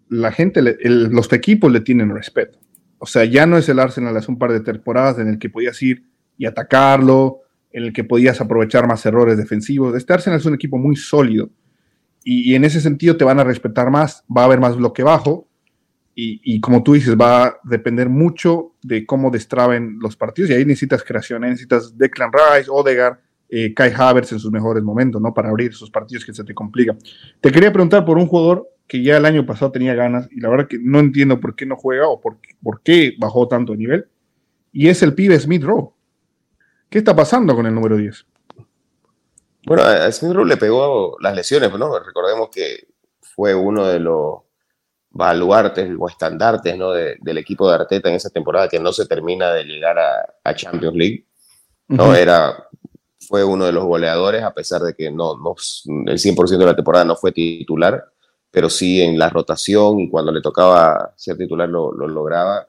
la gente, los equipos le tienen respeto. O sea, ya no es el Arsenal hace un par de temporadas en el que podías ir y atacarlo, en el que podías aprovechar más errores defensivos. Este Arsenal es un equipo muy sólido y, en ese sentido te van a respetar más, va a haber más bloque bajo y, como tú dices, va a depender mucho de cómo destraben los partidos y ahí necesitas creación, ¿eh? necesitas Declan Rice, Odegaard, eh, Kai Havertz en sus mejores momentos, ¿no? Para abrir esos partidos que se te complican. Te quería preguntar por un jugador que ya el año pasado tenía ganas y la verdad que no entiendo por qué no juega o por, por qué bajó tanto de nivel y es el pibe Smith Rowe. ¿Qué está pasando con el número 10? Bueno, a Smith Rowe le pegó las lesiones, ¿no? Recordemos que fue uno de los baluartes o estandartes ¿no? del equipo de Arteta en esa temporada que no se termina de llegar a, Champions League. ¿no? Era, fue uno de los goleadores, a pesar de que no, no, el 100% de la temporada no fue titular, pero sí en la rotación y cuando le tocaba ser titular lo, lo lograba.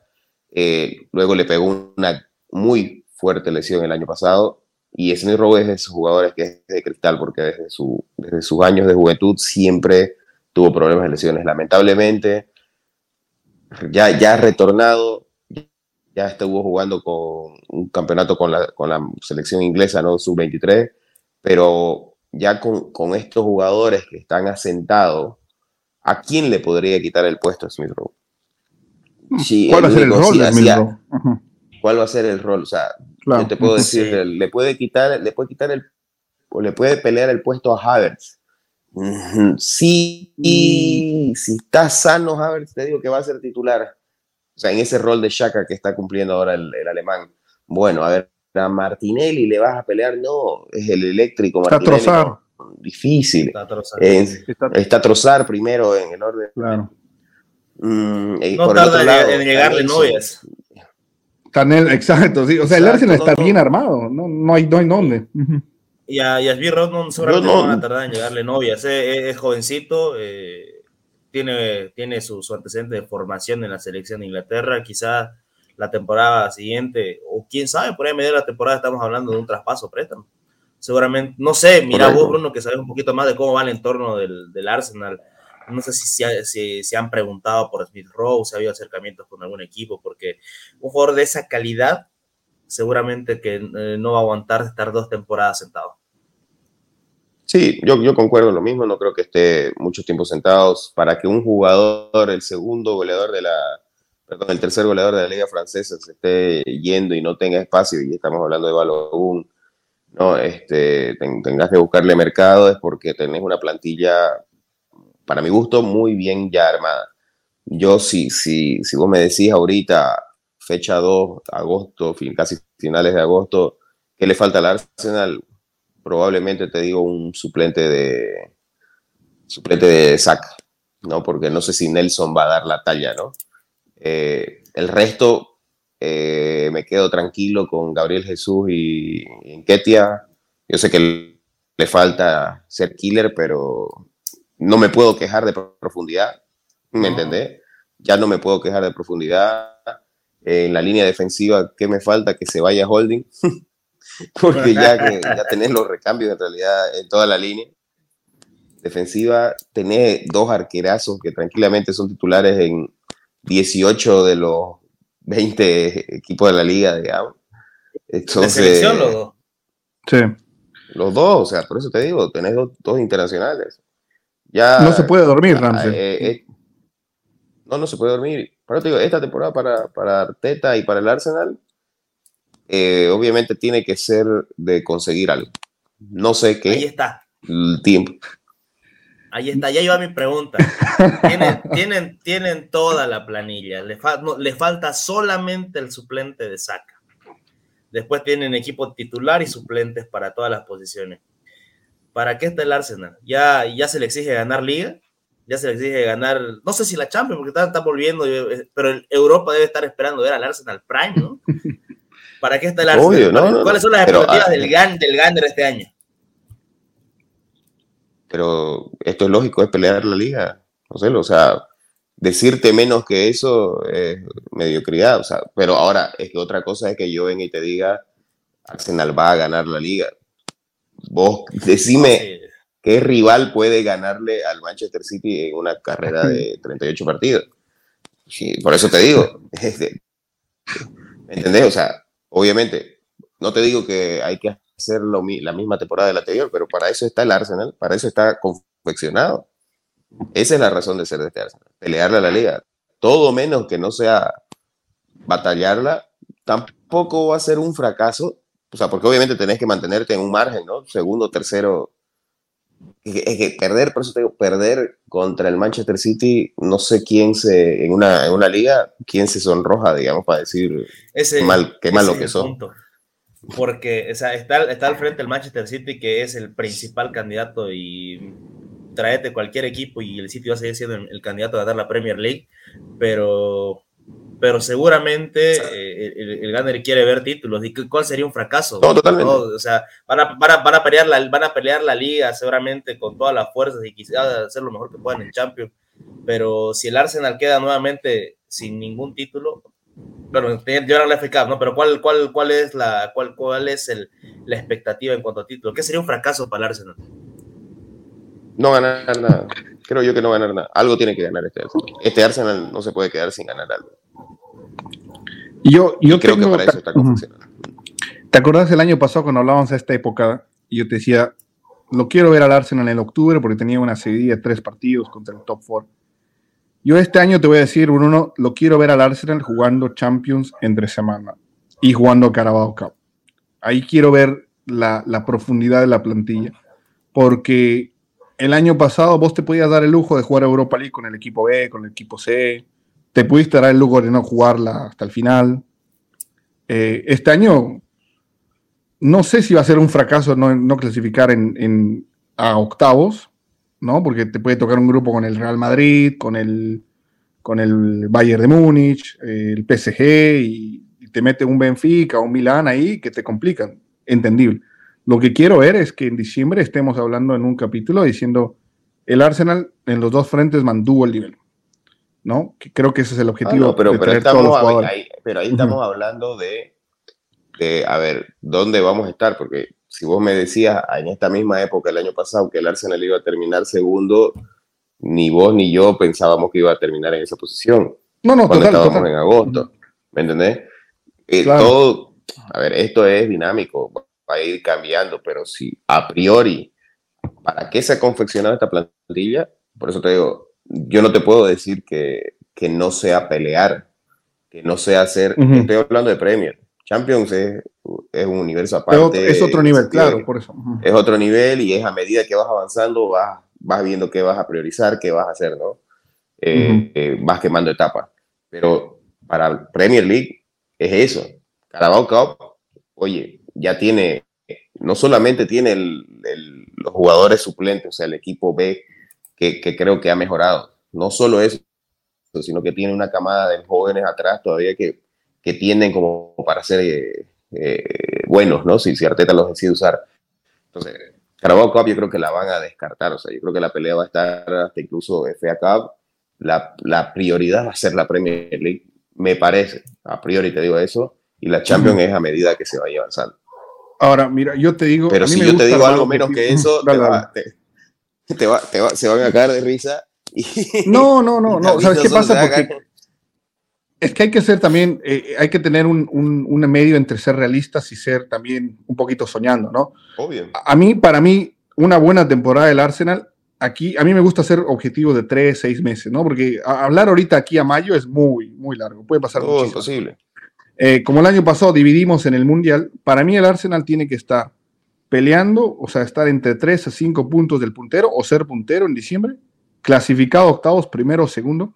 Eh, luego le pegó una muy fuerte lesión el año pasado. Y Smith Rowe es de esos jugadores que es de cristal, porque desde, su, desde sus años de juventud siempre tuvo problemas de lesiones. Lamentablemente, ya, ya ha retornado, ya estuvo jugando con un campeonato con la, con la selección inglesa, ¿no? Sub-23, pero ya con, con, estos jugadores que están asentados, ¿a quién le podría quitar el puesto a Smith Rowe? ¿Cuál va a ser el rol de ¿Cuál va a ser el rol? O sea, yo te puedo decir, le puede quitar, le puede quitar el, o le puede pelear el puesto a Havertz. Sí, y si está sano Havertz, te digo que va a ser titular. O sea, en ese rol de Shaka que está cumpliendo ahora el, alemán. Bueno, a ver, a Martinelli le vas a pelear, no, es el eléctrico. Está Trozar. difícil. Está Trozar. está Trozar primero en el orden. Claro. Mm, no tarda en llegarle novias. Tanel, exacto, sí. O sea, el Arsenal está bien armado, no, no, hay, no hay dónde. A, y a Rodman seguramente no, van a tardar en llegarle novias. Eh, es, jovencito, eh, tiene, tiene su, su, antecedente de formación en la selección de Inglaterra. Quizás la temporada siguiente, o quién sabe, por ahí medio de la temporada estamos hablando de un traspaso préstamo. Seguramente, no sé, mira vos, Bruno, que sabes un poquito más de cómo va el entorno del, del Arsenal no sé si se, si, han preguntado por Smith Rowe, si ha habido acercamientos con algún equipo, porque un jugador de esa calidad seguramente que eh, no va a aguantar estar dos temporadas sentado. Sí, yo, yo concuerdo lo mismo, no creo que esté mucho tiempo sentados para que un jugador, el segundo goleador de la, perdón, el tercer goleador de la liga francesa se esté yendo y no tenga espacio, y estamos hablando de Balogun, no, este, tengas que buscarle mercado es porque tenés una plantilla para mi gusto, muy bien ya armada. Yo, si, si, si vos me decís ahorita, fecha 2, agosto, fin, casi finales de agosto, ¿qué le falta al Arsenal? Probablemente te digo un suplente de suplente de sac, ¿no? Porque no sé si Nelson va a dar la talla, ¿no? Eh, el resto, eh, me quedo tranquilo con Gabriel Jesús y, y Ketia. Yo sé que le falta ser killer, pero no me puedo quejar de profundidad, ¿me entendés? Ya no me puedo quejar de profundidad. En la línea defensiva, ¿qué me falta? Que se vaya Holding, <laughs> <laughs> porque ya, que, <laughs> ya tenés los recambios en realidad en toda la línea. Defensiva, tenés dos arquerazos que tranquilamente son titulares en 18 de los 20 equipos de la liga, digamos. Entonces, ¿De los dos? Sí. Los dos, o sea, por eso te digo, tenés dos internacionales no se puede dormir, Ramsey. Eh, eh, no, no se puede dormir. Pero te digo, esta temporada para, para Arteta y para el Arsenal, eh, obviamente tiene que ser de conseguir algo. No sé qué. Ahí está. El tiempo. Ahí está, ya iba mi pregunta. Tienen, <laughs> tienen, tienen toda la planilla. Le, le falta solamente el suplente de saca. Después tienen equipo titular y suplentes para todas las posiciones. ¿para qué está el Arsenal? Ya, ya se le exige ganar liga, ya se le exige ganar, no sé si la Champions, porque está, volviendo, eh, pero Europa debe estar esperando ver al Arsenal Prime, ¿no? <laughs> ¿Para qué está el Arsenal? ¿Cuáles son las expectativas ah, del, GAN, del Gander este año? Pero esto es lógico, es pelear la liga, no sé, o sea, decirte menos que eso es mediocridad, o sea, pero ahora es que otra cosa es que yo venga y te diga, Arsenal va a ganar la liga, Vos decime qué rival puede ganarle al Manchester City en una carrera de <laughs> 38 partidos. por eso te digo, <laughs> ¿me entendés? O sea, obviamente, no te digo que hay que hacer la misma temporada del anterior, pero para eso está el Arsenal, para eso está confeccionado. Esa es la razón de ser de este Arsenal, pelearle a la liga. Todo menos que no sea batallarla, tampoco va a ser un fracaso, o sea, porque obviamente tenés que mantenerte en un margen, ¿no? Segundo, tercero. Es que, perder, por eso te digo, perder contra el Manchester City, no sé quién se, en una, en una liga, quién se sonroja, digamos, para decir ese, mal, qué malo que son. Porque o sea, está, está al frente el Manchester City, que es el principal candidato y traete cualquier equipo y el City va a seguir siendo el, candidato a dar la Premier League, pero pero seguramente eh, el, el, quiere ver títulos. ¿Y cuál sería un fracaso? No, totalmente. O sea, van a, van, a, van, a pelear la, van a pelear la liga seguramente con todas las fuerzas y quizás hacer lo mejor que puedan en Champions. Pero si el Arsenal queda nuevamente sin ningún título, bueno, llevar la FK, ¿no? Pero ¿cuál, cuál, cuál es, la, cuál, cuál es el, la expectativa en cuanto a título? ¿Qué sería un fracaso para el Arsenal? No ganar nada. Creo yo que no ganar nada. Algo tiene que ganar este Arsenal. Este Arsenal no se puede quedar sin ganar algo. Yo, yo creo que para eso está ¿Te acordás el año pasado cuando hablábamos a esta época? Y yo te decía, lo quiero ver al Arsenal en octubre porque tenía una serie de tres partidos contra el top four. Yo este año te voy a decir, Bruno, lo quiero ver al Arsenal jugando Champions entre semana y jugando Carabao Cup. Ahí quiero ver la, la profundidad de la plantilla. Porque el año pasado vos te podías dar el lujo de jugar Europa League con el equipo B, con el equipo C, te pudiste dar el lujo de no jugarla hasta el final. Eh, este año no sé si va a ser un fracaso no, no clasificar en, a octavos, ¿no? Porque te puede tocar un grupo con el Real Madrid, con el, con el Bayern de Múnich, el PSG, y, te mete un Benfica un Milán ahí que te complican. Entendible. Lo que quiero ver es que en diciembre estemos hablando en un capítulo diciendo el Arsenal en los dos frentes mantuvo el nivel. ¿No? Que creo que ese es el objetivo. Ah, pero, pero, ahí, pero ahí estamos hablando de, de, a ver, ¿dónde vamos a estar? Porque si vos me decías en esta misma época, el año pasado, que el Arsenal iba a terminar segundo, ni vos ni yo pensábamos que iba a terminar en esa posición. No, no, cuando estábamos en agosto. ¿Me entendés? Eh, todo, a ver, esto es dinámico, va a ir cambiando, pero si a priori, ¿para qué se ha confeccionado esta plantilla? Por eso te digo, yo no te puedo decir que, que no sea pelear, que no sea hacer, estoy hablando de Premier. Champions es, es un universo aparte. Es otro nivel, claro, por eso. Es otro nivel y es a medida que vas avanzando, vas, vas viendo qué vas a priorizar, qué vas a hacer, ¿no? Eh, eh, vas quemando etapas. Pero para Premier League es eso. Carabao Cup, oye, ya tiene, no solamente tiene los jugadores suplentes, o sea, el equipo B que, creo que ha mejorado. No solo eso, sino que tiene una camada de jóvenes atrás todavía que, que tienden como para ser eh, eh, buenos, ¿no? Si, si Arteta los decide usar. Entonces, Carabao Cup yo creo que la van a descartar, o sea, yo creo que la pelea va a estar hasta incluso FA Cup. La, la prioridad va a ser la Premier League, me parece, a priori te digo eso, y la Champions es a medida que se vaya avanzando. Ahora, mira, yo te digo. Pero si yo te digo algo menos que, eso, <laughs> te va, te <laughs> va, se van a caer de risa. <laughs> no, no, no, no. <laughs> ¿Sabes qué pasa? Porque es que hay que ser también, eh, hay que tener un, un, medio entre ser realistas y ser también un poquito soñando, ¿no? Obvio. A, mí, para mí, una buena temporada del Arsenal, aquí, a mí me gusta hacer objetivos de tres, seis meses, ¿no? Porque hablar ahorita aquí a mayo es muy, muy largo. Puede pasar Todo es posible. Eh, como el año pasado dividimos en el Mundial, para mí el Arsenal tiene que estar peleando, o sea, estar entre 3 a 5 puntos del puntero o ser puntero en diciembre, clasificado octavos, primero o segundo.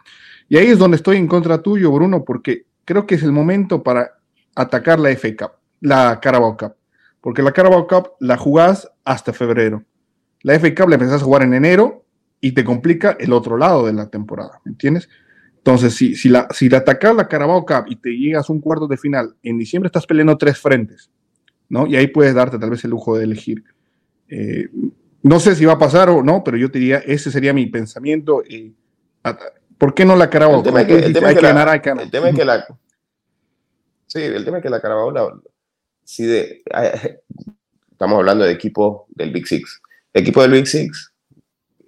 Y ahí es donde estoy en contra tuyo, Bruno, porque creo que es el momento para atacar la FA Cup, la Carabao Cup, porque la Carabao Cup la jugás hasta febrero. La FA Cup la empezás a jugar en enero y te complica el otro lado de la temporada, ¿me entiendes? Entonces, si, si, la, si la la Carabao Cup y te llegas a un cuarto de final, en diciembre estás peleando tres frentes ¿no? Y ahí puedes darte tal vez el lujo de elegir. Eh, no sé si va a pasar o no, pero yo te diría, ese sería mi pensamiento. Y, ¿Por qué no la Carabao? El tema, es que, el tema que, la, El tema es que la... Sí, el tema es que la Carabao, si de, estamos hablando de equipo del Big Six. El equipo del Big Six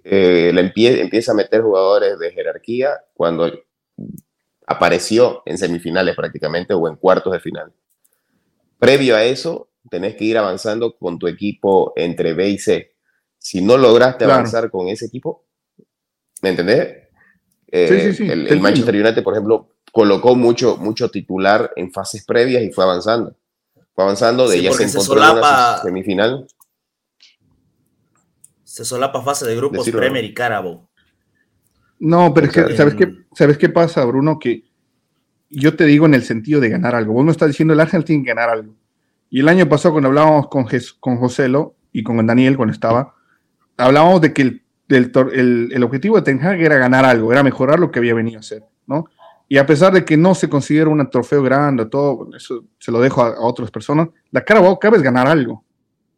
eh, le empieza a meter jugadores de jerarquía cuando apareció en semifinales prácticamente o en cuartos de final. Previo a eso, tenés que ir avanzando con tu equipo entre B y C. Si no lograste avanzar con ese equipo, ¿me entendés? Eh, el, Manchester United, por ejemplo, colocó mucho, mucho titular en fases previas y fue avanzando. Fue avanzando, de ya se encontró en una semifinal. Se solapa fase de grupos Premier y Carabao. No, pero es que, ¿sabes qué, ¿sabes qué pasa, Bruno? Que yo te digo en el sentido de ganar algo. Vos no estás diciendo el Ángel tiene que ganar algo. Y el año pasado, cuando hablábamos con, con Joselo y con Daniel, cuando estaba, hablábamos de que el, el, objetivo de Ten Hag era ganar algo, era mejorar lo que había venido a hacer, ¿no? Y a pesar de que no se considera un trofeo grande, todo, eso se lo dejo a, otras personas, la cara cabe es ganar algo.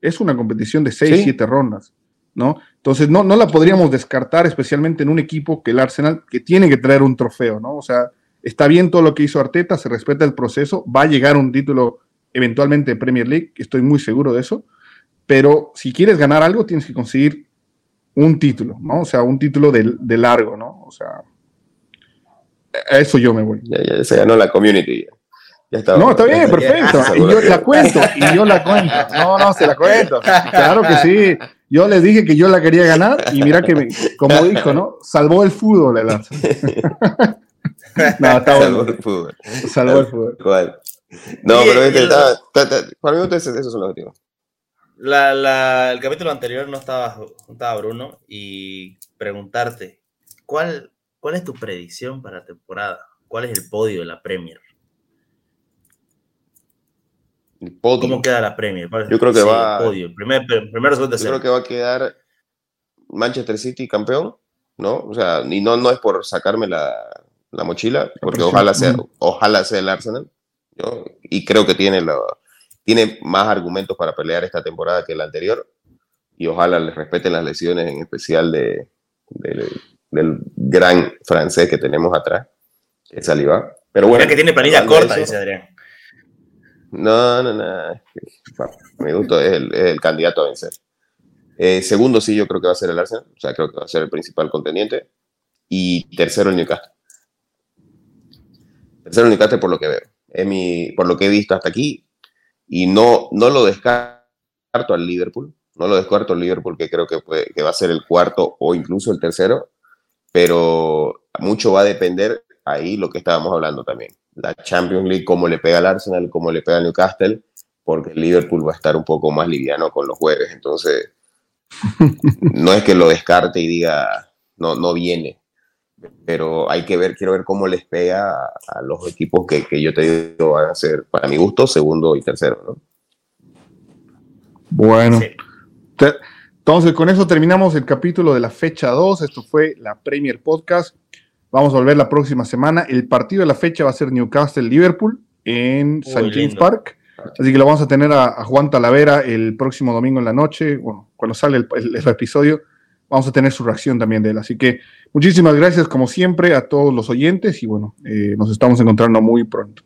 Es una competición de 6, 7 rondas, ¿no? Entonces no, no la podríamos descartar, especialmente en un equipo que el Arsenal, que tiene que traer un trofeo, ¿no? O sea, está bien todo lo que hizo Arteta, se respeta el proceso, va a llegar un título eventualmente Premier League, estoy muy seguro de eso, pero si quieres ganar algo tienes que conseguir un título, ¿no? O sea, un título de, de largo, ¿no? O sea, a eso yo me voy. Ya, ya se ganó la community. Ya está, no, está bien, perfecto. Y yo la cuento, y yo la cuento. No, no, se la cuento. Claro que sí. Yo les dije que yo la quería ganar y mira que, me, como dijo, ¿no? Salvó el fútbol el <laughs> No, está Salvó el fútbol. Salvó el fútbol. ¿Cuál? No, pero este, está, para mí esos, esos son los objetivos. La, la, el capítulo anterior no estaba, no estaba Bruno y preguntarte, ¿cuál, ¿cuál es tu predicción para la temporada? ¿Cuál es el podio de la Premier? El podio. ¿Cómo queda la Premier? Yo creo que va. El podio. Primer, segundo, Yo creo que va a quedar Manchester City campeón, ¿no? O sea, y no, no es por sacarme la, la mochila, porque ojalá sea, ojalá sea el Arsenal. Y creo que tiene, lo, tiene más argumentos para pelear esta temporada que la anterior. Y ojalá les respeten las lesiones, en especial de, del gran francés que tenemos atrás, que es Saliba. Pero bueno. que tiene planilla corta, dice Adrián. No, no, no. Me gusta, es el, es el candidato a vencer. Eh, segundo, sí, yo creo que va a ser el Arsenal. O sea, creo que va a ser el principal contendiente. Y tercero, el Newcastle. Tercero, el Newcastle por lo que veo mi, por lo que he visto hasta aquí, y no, no lo descarto al Liverpool, no lo descarto al Liverpool, que creo que, que va a ser el cuarto o incluso el tercero, pero mucho va a depender ahí lo que estábamos hablando también. La Champions League, cómo le pega al Arsenal, cómo le pega al Newcastle, porque el Liverpool va a estar un poco más liviano con los jueves. Entonces, <laughs> no es que lo descarte y diga, no, no viene pero hay que ver, quiero ver cómo les pega a, los equipos que, que, yo te digo van a ser, para mi gusto, segundo y tercero. ¿no? Bueno, entonces con eso terminamos el capítulo de la fecha 2. Esto fue la Premier Podcast. Vamos a volver la próxima semana. El partido de la fecha va a ser Newcastle-Liverpool en St. James Park. Así que lo vamos a tener a, Juan Talavera el próximo domingo en la noche, bueno, cuando sale el, el episodio vamos a tener su reacción también de él. Así que muchísimas gracias como siempre a todos los oyentes y bueno, eh, nos estamos encontrando muy pronto.